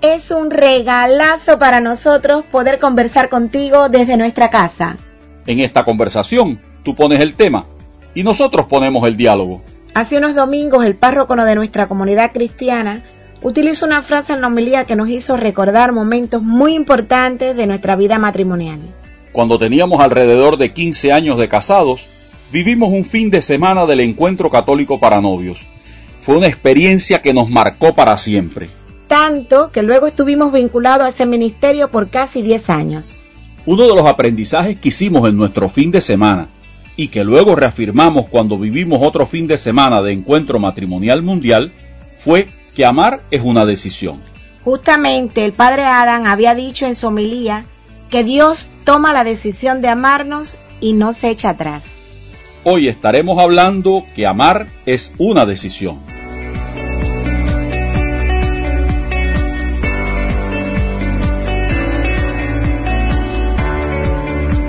Es un regalazo para nosotros poder conversar contigo desde nuestra casa. En esta conversación, tú pones el tema y nosotros ponemos el diálogo. Hace unos domingos el párroco de nuestra comunidad cristiana utilizó una frase en la homilía que nos hizo recordar momentos muy importantes de nuestra vida matrimonial. Cuando teníamos alrededor de 15 años de casados, vivimos un fin de semana del encuentro católico para novios. Fue una experiencia que nos marcó para siempre tanto que luego estuvimos vinculados a ese ministerio por casi 10 años. Uno de los aprendizajes que hicimos en nuestro fin de semana y que luego reafirmamos cuando vivimos otro fin de semana de encuentro matrimonial mundial fue que amar es una decisión. Justamente el padre Adán había dicho en su homilía que Dios toma la decisión de amarnos y no se echa atrás. Hoy estaremos hablando que amar es una decisión.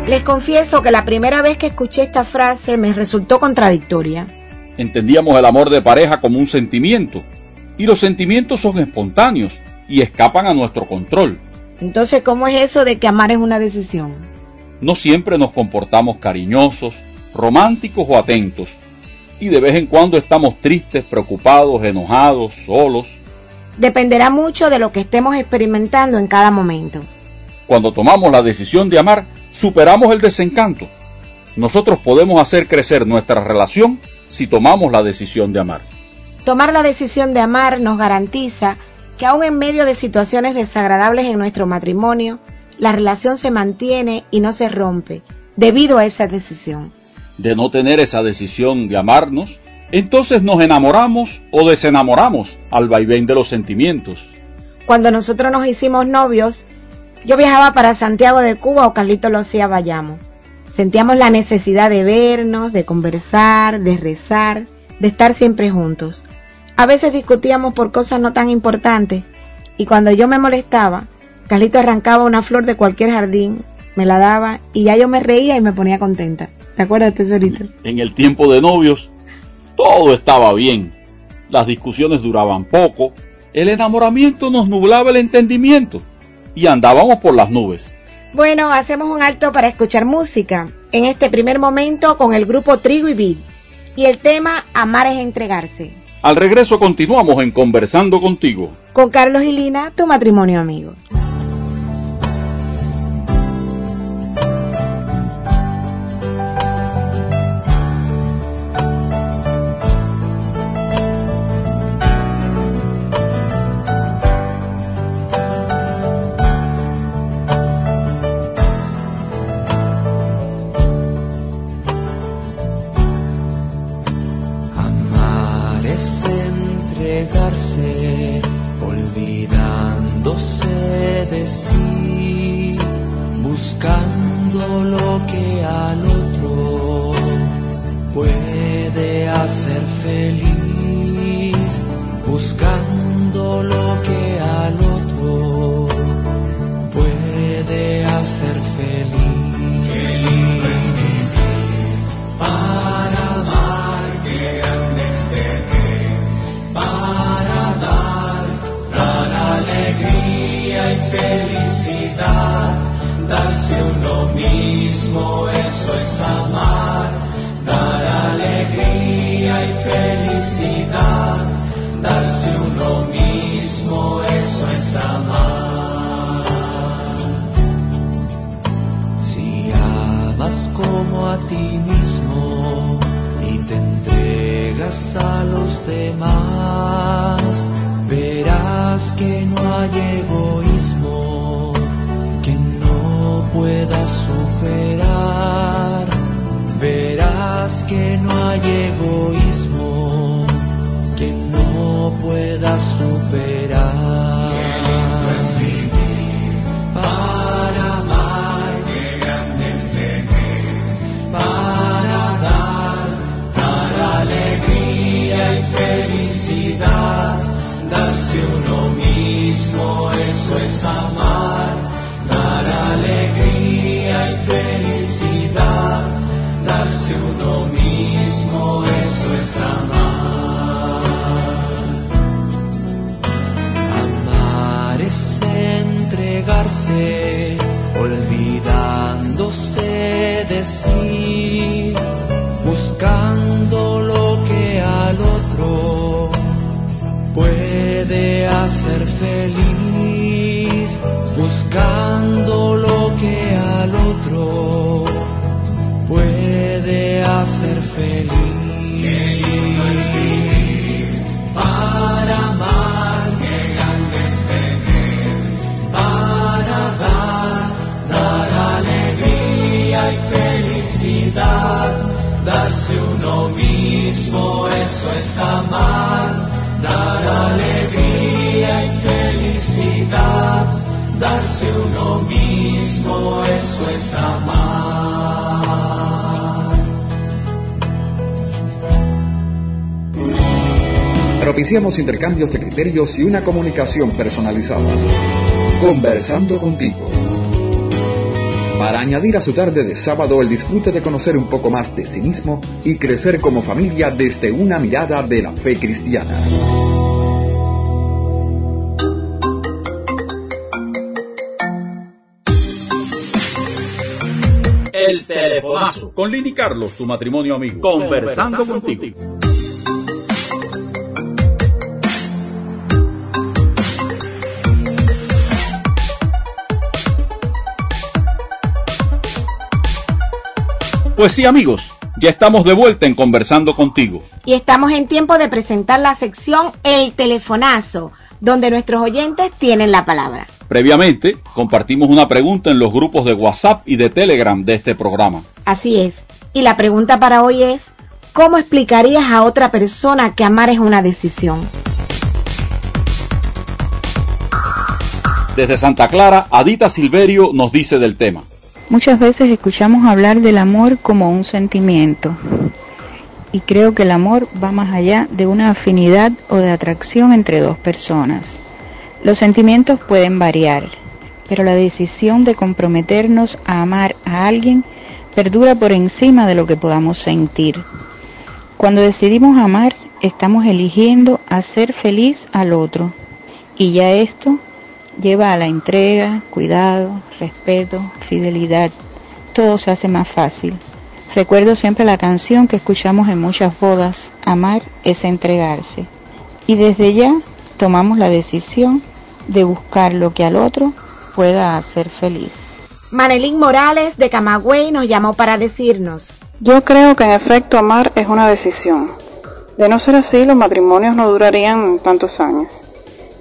Les confieso que la primera vez que escuché esta frase me resultó contradictoria. Entendíamos el amor de pareja como un sentimiento, y los sentimientos son espontáneos y escapan a nuestro control. Entonces, ¿cómo es eso de que amar es una decisión? No siempre nos comportamos cariñosos, románticos o atentos, y de vez en cuando estamos tristes, preocupados, enojados, solos. Dependerá mucho de lo que estemos experimentando en cada momento. Cuando tomamos la decisión de amar, superamos el desencanto. Nosotros podemos hacer crecer nuestra relación si tomamos la decisión de amar. Tomar la decisión de amar nos garantiza que aun en medio de situaciones desagradables en nuestro matrimonio, la relación se mantiene y no se rompe debido a esa decisión. De no tener esa decisión de amarnos, entonces nos enamoramos o desenamoramos al vaivén de los sentimientos. Cuando nosotros nos hicimos novios, yo viajaba para Santiago de Cuba o Carlito lo hacía Bayamo. Sentíamos la necesidad de vernos, de conversar, de rezar, de estar siempre juntos. A veces discutíamos por cosas no tan importantes y cuando yo me molestaba, Carlito arrancaba una flor de cualquier jardín, me la daba y ya yo me reía y me ponía contenta. ¿Te acuerdas, tesorito? En el tiempo de novios, todo estaba bien. Las discusiones duraban poco, el enamoramiento nos nublaba el entendimiento y andábamos por las nubes. Bueno, hacemos un alto para escuchar música. En este primer momento con el grupo Trigo y Vid. Y el tema Amar es entregarse. Al regreso continuamos en Conversando contigo. Con Carlos y Lina, tu matrimonio amigo. Propiciamos intercambios de criterios y una comunicación personalizada. Conversando contigo. Para añadir a su tarde de sábado el disfrute de conocer un poco más de sí mismo y crecer como familia desde una mirada de la fe cristiana. El telefonazo. Con Lini Carlos, tu matrimonio amigo. Conversando, contigo. Pues sí, amigos, ya estamos de vuelta en Conversando contigo. Y estamos en tiempo de presentar la sección El Telefonazo, donde nuestros oyentes tienen la palabra. Previamente, compartimos una pregunta en los grupos de WhatsApp y de Telegram de este programa. Así es. Y la pregunta para hoy es, ¿cómo explicarías a otra persona que amar es una decisión? Desde Santa Clara, Adita Silverio nos dice del tema. Muchas veces escuchamos hablar del amor como un sentimiento y creo que el amor va más allá de una afinidad o de atracción entre dos personas. Los sentimientos pueden variar, pero la decisión de comprometernos a amar a alguien perdura por encima de lo que podamos sentir. Cuando decidimos amar, estamos eligiendo hacer feliz al otro y ya esto lleva a la entrega, cuidado, respeto, fidelidad. Todo se hace más fácil. Recuerdo siempre la canción que escuchamos en muchas bodas, amar es entregarse. Y desde ya tomamos la decisión de buscar lo que al otro pueda hacer feliz. Manelín Morales de Camagüey nos llamó para decirnos. Yo creo que en efecto amar es una decisión. De no ser así, los matrimonios no durarían tantos años.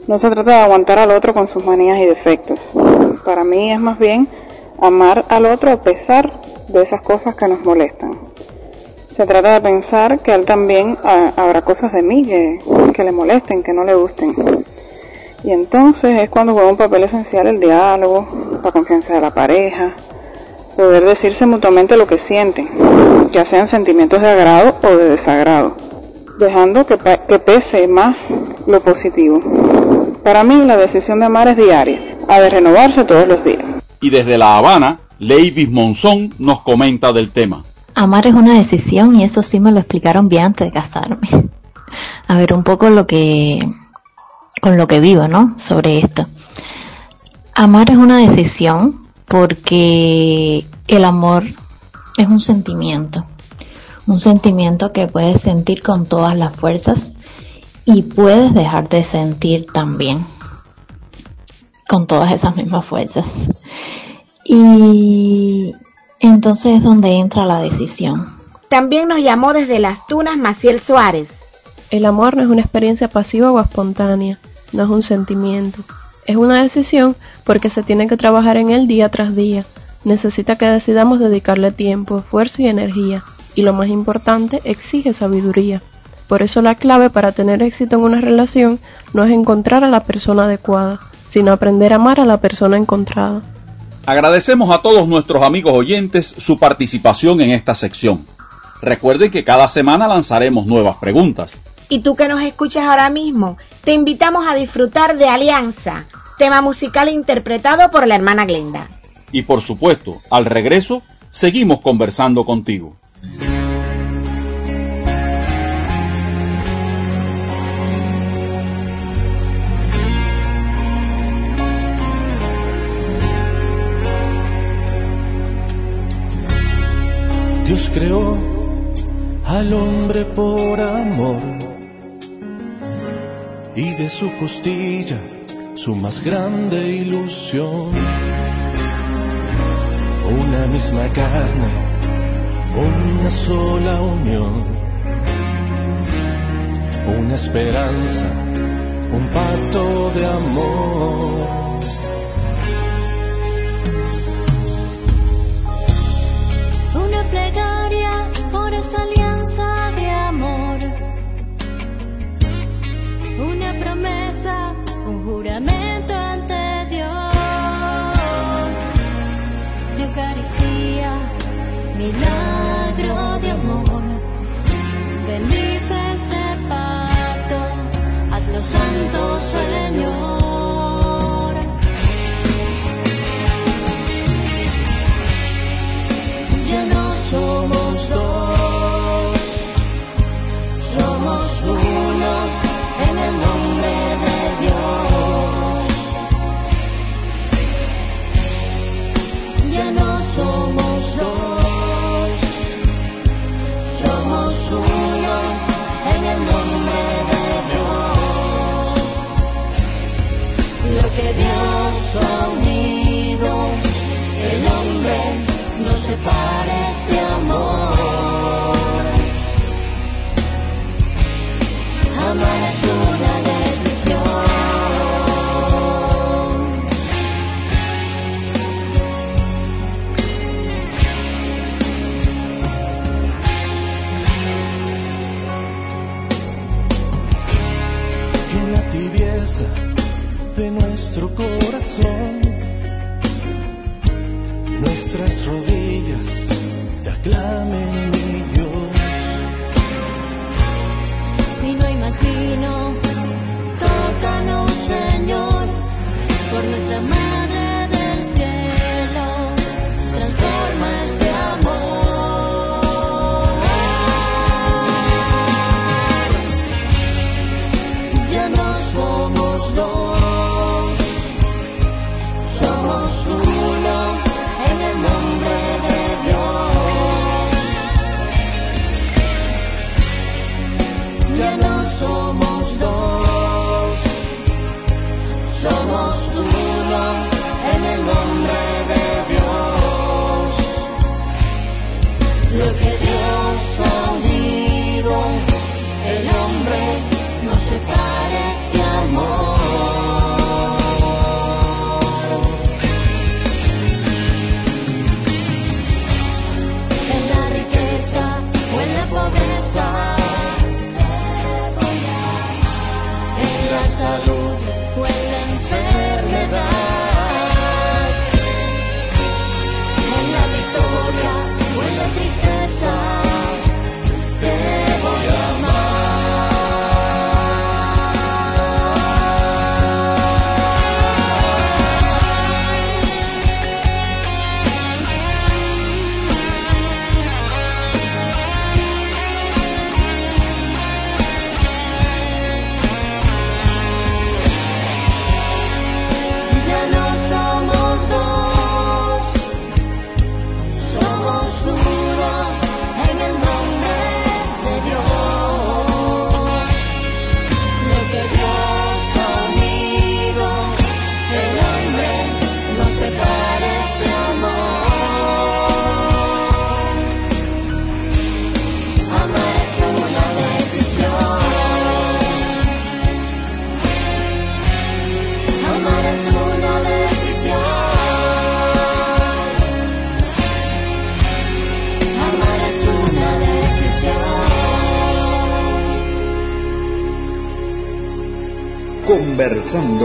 No se trata de aguantar al otro con sus manías y defectos. Para mí es más bien amar al otro a pesar de esas cosas que nos molestan. Se trata de pensar que él también ah, habrá cosas de mí que, le molesten, que no le gusten. Y entonces es cuando juega un papel esencial el diálogo, la confianza de la pareja, poder decirse mutuamente lo que sienten, ya sean sentimientos de agrado o de desagrado, dejando que, que pese más lo positivo. Para mí la decisión de amar es diaria, ha de renovarse todos los días. Y desde La Habana, Leivis Monzón nos comenta del tema. Amar es una decisión y eso sí me lo explicaron bien antes de casarme. A ver, un poco lo que con lo que vivo, ¿no? Sobre esto. Amar es una decisión porque el amor es un sentimiento, un sentimiento que puedes sentir con todas las fuerzas y puedes dejar de sentir también con todas esas mismas fuerzas. Y entonces es donde entra la decisión. También nos llamó desde las Tunas Maciel Suárez. El amor no es una experiencia pasiva o espontánea, no es un sentimiento. Es una decisión porque se tiene que trabajar en él día tras día. Necesita que decidamos dedicarle tiempo, esfuerzo y energía. Y lo más importante, exige sabiduría. Por eso la clave para tener éxito en una relación no es encontrar a la persona adecuada, sino aprender a amar a la persona encontrada. Agradecemos a todos nuestros amigos oyentes su participación en esta sección. Recuerden que cada semana lanzaremos nuevas preguntas. Y tú que nos escuchas ahora mismo, te invitamos a disfrutar de Alianza, tema musical interpretado por la hermana Glenda. Y por supuesto, al regreso, seguimos conversando contigo. Dios creó al hombre por amor y de su costilla su más grande ilusión. Una misma carne, una sola unión, una esperanza, un pacto de amor. Por esta alianza de amor. Una promesa, un juramento ante Dios. Eucaristía, milagro de amor. Bendice este pacto, hazlo santo, Señor.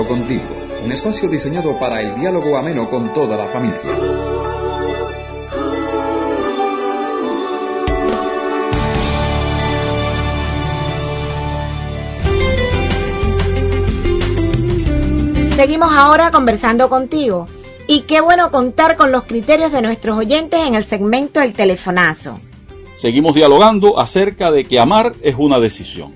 Contigo, un espacio diseñado para el diálogo ameno con toda la familia. Seguimos ahora conversando contigo. Y qué bueno contar con los criterios de nuestros oyentes en el segmento del telefonazo. Seguimos dialogando acerca de que amar es una decisión.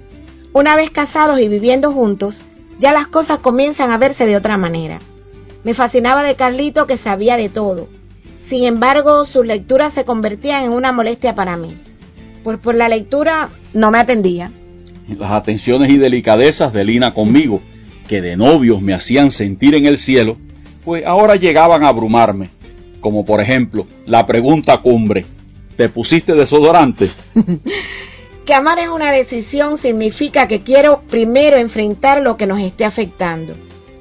Una vez casados y viviendo juntos, ya las cosas comienzan a verse de otra manera. Me fascinaba de Carlito que sabía de todo. Sin embargo, sus lecturas se convertían en una molestia para mí. Pues por la lectura no me atendía. Las atenciones y delicadezas de Lina conmigo, que de novios me hacían sentir en el cielo, pues ahora llegaban a abrumarme. Como por ejemplo, la pregunta cumbre, ¿te pusiste desodorante? Que amar es una decisión significa que quiero primero enfrentar lo que nos esté afectando,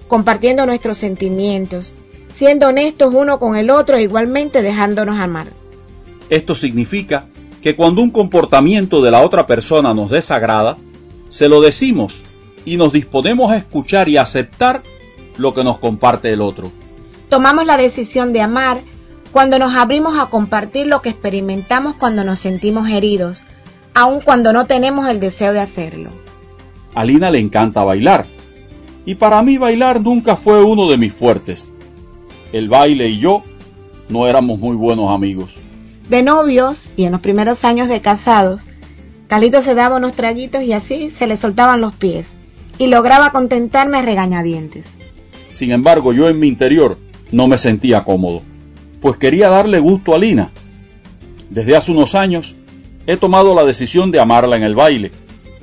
compartiendo nuestros sentimientos, siendo honestos uno con el otro e igualmente dejándonos amar. Esto significa que cuando un comportamiento de la otra persona nos desagrada, se lo decimos y nos disponemos a escuchar y aceptar lo que nos comparte el otro. Tomamos la decisión de amar cuando nos abrimos a compartir lo que experimentamos cuando nos sentimos heridos, aun cuando no tenemos el deseo de hacerlo. A Lina le encanta bailar, y para mí bailar nunca fue uno de mis fuertes. El baile y yo no éramos muy buenos amigos. De novios y en los primeros años de casados, Calito se daba unos traguitos y así se le soltaban los pies, y lograba contentarme a regañadientes. Sin embargo, yo en mi interior no me sentía cómodo, pues quería darle gusto a Lina. Desde hace unos años he tomado la decisión de amarla en el baile,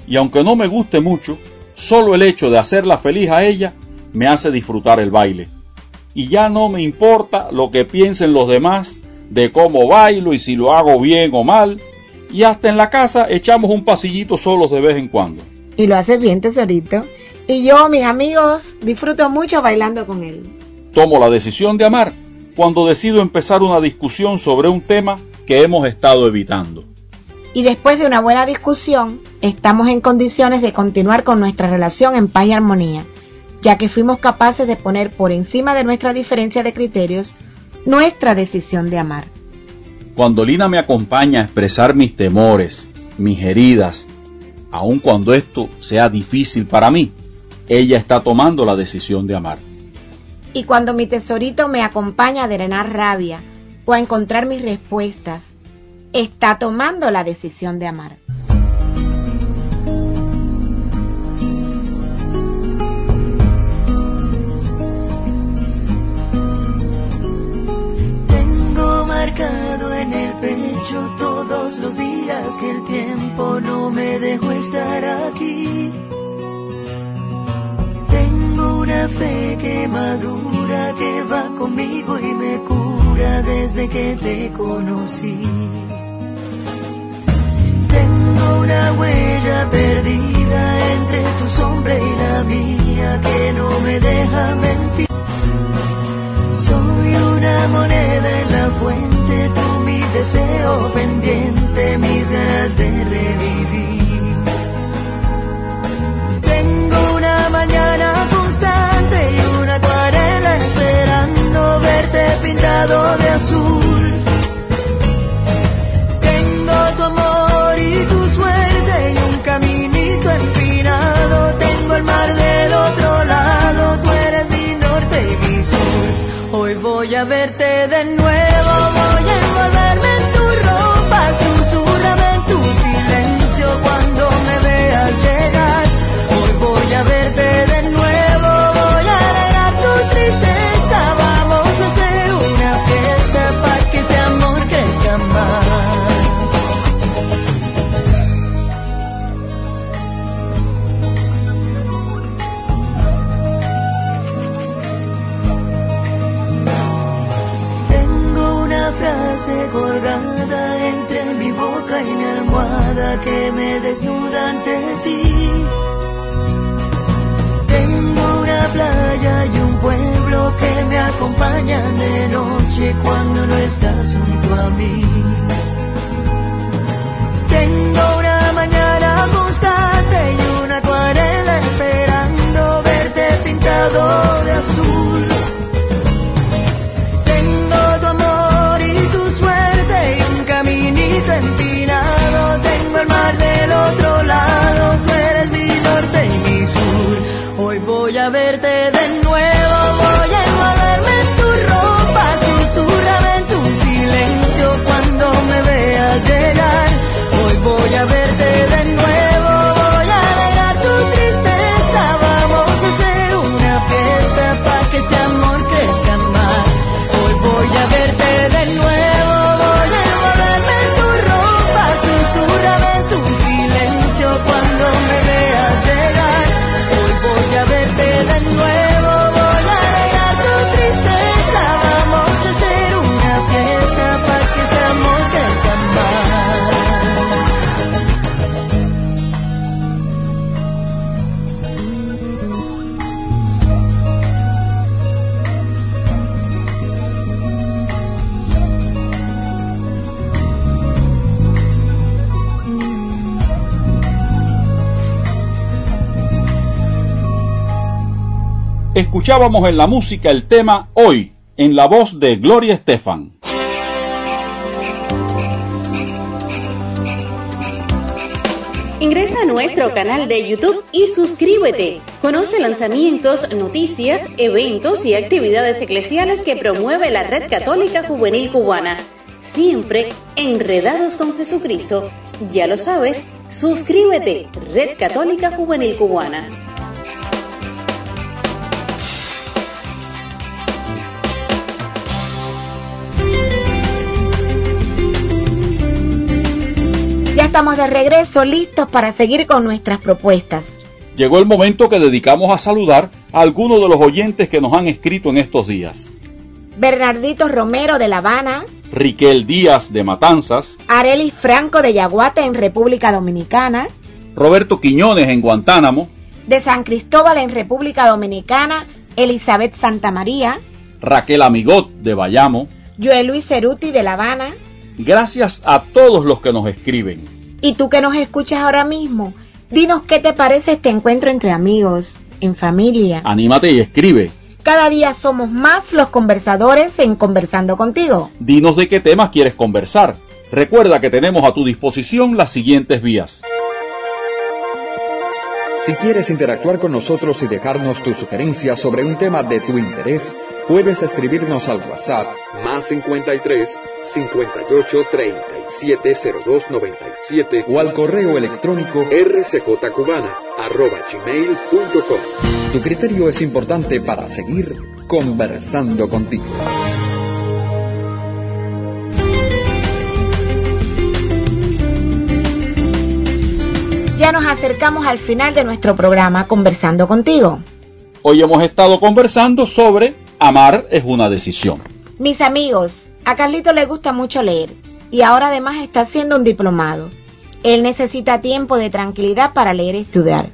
y aunque no me guste mucho, solo el hecho de hacerla feliz a ella me hace disfrutar el baile. Y ya no me importa lo que piensen los demás de cómo bailo y si lo hago bien o mal, y hasta en la casa echamos un pasillito solos de vez en cuando. Y lo hace bien, tesorito. Y yo, mis amigos, disfruto mucho bailando con él. Tomo la decisión de amar cuando decido empezar una discusión sobre un tema que hemos estado evitando y después de una buena discusión, estamos en condiciones de continuar con nuestra relación en paz y armonía, ya que fuimos capaces de poner por encima de nuestra diferencia de criterios nuestra decisión de amar. Cuando Lina me acompaña a expresar mis temores, mis heridas, aun cuando esto sea difícil para mí, ella está tomando la decisión de amar. Y cuando mi tesorito me acompaña a drenar rabia o a encontrar mis respuestas, está tomando la decisión de amar. Tengo marcado en el pecho todos los días que el tiempo no me dejó estar aquí. Tengo una fe que madura, que va conmigo y me cura desde que te conocí una huella perdida entre tu sombra y la mía que no me deja mentir. Soy una moneda en la fuente, tú mi deseo pendiente, mis ganas de revivir. Tengo una mañana constante y una acuarela esperando verte pintado de azul. Voy a verte de nuevo, escuchábamos en la música el tema Hoy, en la voz de Gloria Estefan. Ingresa a nuestro canal de YouTube y suscríbete. Conoce lanzamientos, noticias, eventos y actividades eclesiales que promueve la Red Católica Juvenil Cubana. Siempre enredados con Jesucristo. Ya lo sabes, suscríbete, Red Católica Juvenil Cubana. Estamos de regreso, listos para seguir con nuestras propuestas. Llegó el momento que dedicamos a saludar a algunos de los oyentes que nos han escrito en estos días. Bernardito Romero de La Habana, Riquel Díaz de Matanzas, Areli Franco de Yaguate en República Dominicana, Roberto Quiñones en Guantánamo, de San Cristóbal en República Dominicana, Elizabeth Santamaría, Raquel Amigot de Bayamo. Joel Luis Ceruti de La Habana. Gracias a todos los que nos escriben. Y tú que nos escuchas ahora mismo, dinos qué te parece este encuentro entre amigos, en familia. Anímate y escribe. Cada día somos más los conversadores en Conversando contigo. Dinos de qué temas quieres conversar. Recuerda que tenemos a tu disposición las siguientes vías. Si quieres interactuar con nosotros y dejarnos tus sugerencias sobre un tema de tu interés, puedes escribirnos al WhatsApp más 53 58 37 02 97 o al correo electrónico rcjcubana arroba gmail.com. Tu criterio es importante para seguir conversando contigo. Ya nos acercamos al final de nuestro programa Conversando contigo. Hoy hemos estado conversando sobre amar es una decisión. Mis amigos, a Carlito le gusta mucho leer y ahora además está haciendo un diplomado. Él necesita tiempo de tranquilidad para leer y estudiar.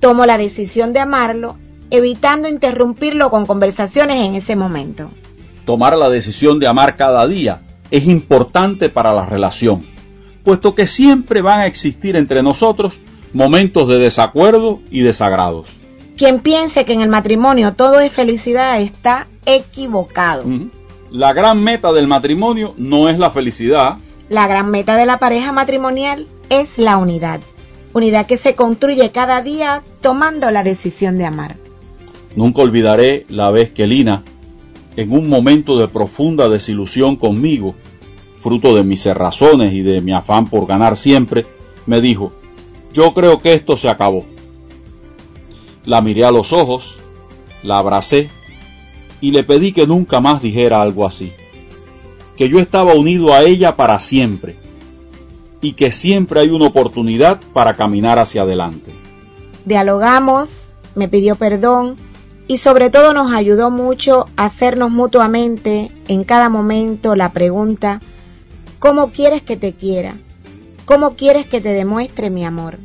Tomo la decisión de amarlo, evitando interrumpirlo con conversaciones en ese momento. Tomar la decisión de amar cada día es importante para la relación, puesto que siempre van a existir entre nosotros momentos de desacuerdo y desagrados. Quien piense que en el matrimonio todo es felicidad está equivocado. La gran meta del matrimonio no es la felicidad. La gran meta de la pareja matrimonial es la unidad. Unidad que se construye cada día tomando la decisión de amar. Nunca olvidaré la vez que Lina, en un momento de profunda desilusión conmigo, fruto de mis cerrazones y de mi afán por ganar siempre, me dijo, yo creo que esto se acabó. La miré a los ojos, la abracé y le pedí que nunca más dijera algo así, que yo estaba unido a ella para siempre y que siempre hay una oportunidad para caminar hacia adelante. Dialogamos, me pidió perdón y sobre todo nos ayudó mucho a hacernos mutuamente en cada momento la pregunta, ¿cómo quieres que te quiera? ¿Cómo quieres que te demuestre mi amor?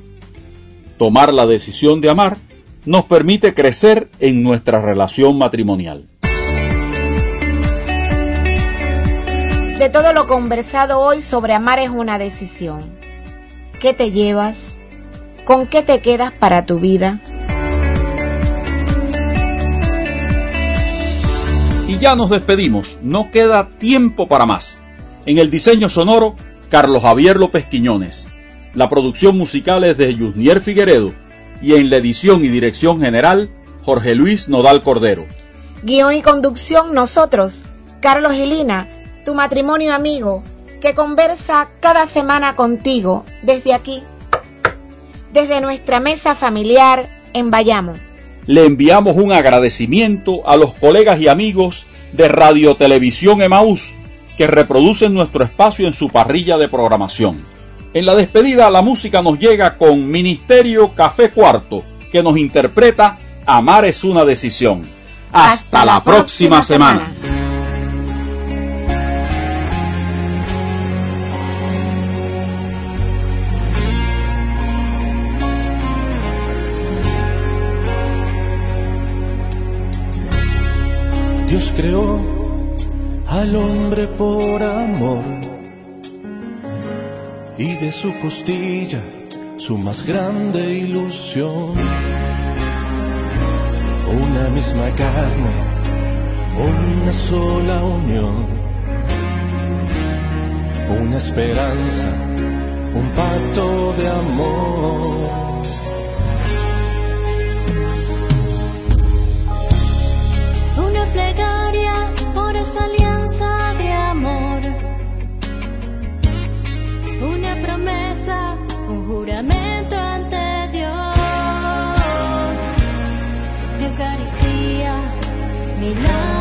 Tomar la decisión de amar nos permite crecer en nuestra relación matrimonial. De todo lo conversado hoy sobre amar es una decisión. ¿Qué te llevas? ¿Con qué te quedas para tu vida? Y ya nos despedimos, no queda tiempo para más. En el diseño sonoro, Carlos Javier López Quiñones. La producción musical es de Yusnier Figueredo y en la edición y dirección general, Jorge Luis Nodal Cordero. Guión y conducción nosotros, Carlos y Lina, tu matrimonio amigo, que conversa cada semana contigo desde aquí, desde nuestra mesa familiar en Bayamo. Le enviamos un agradecimiento a los colegas y amigos de Radio Televisión Emaús que reproducen nuestro espacio en su parrilla de programación. En la despedida la música nos llega con Ministerio Café Cuarto, que nos interpreta Amar es una decisión. Hasta, la, próxima, semana. Creó al hombre por amor y de su costilla su más grande ilusión. Una misma carne, una sola unión, una esperanza, un pacto de amor. Un juramento ante Dios. Eucaristía, milagro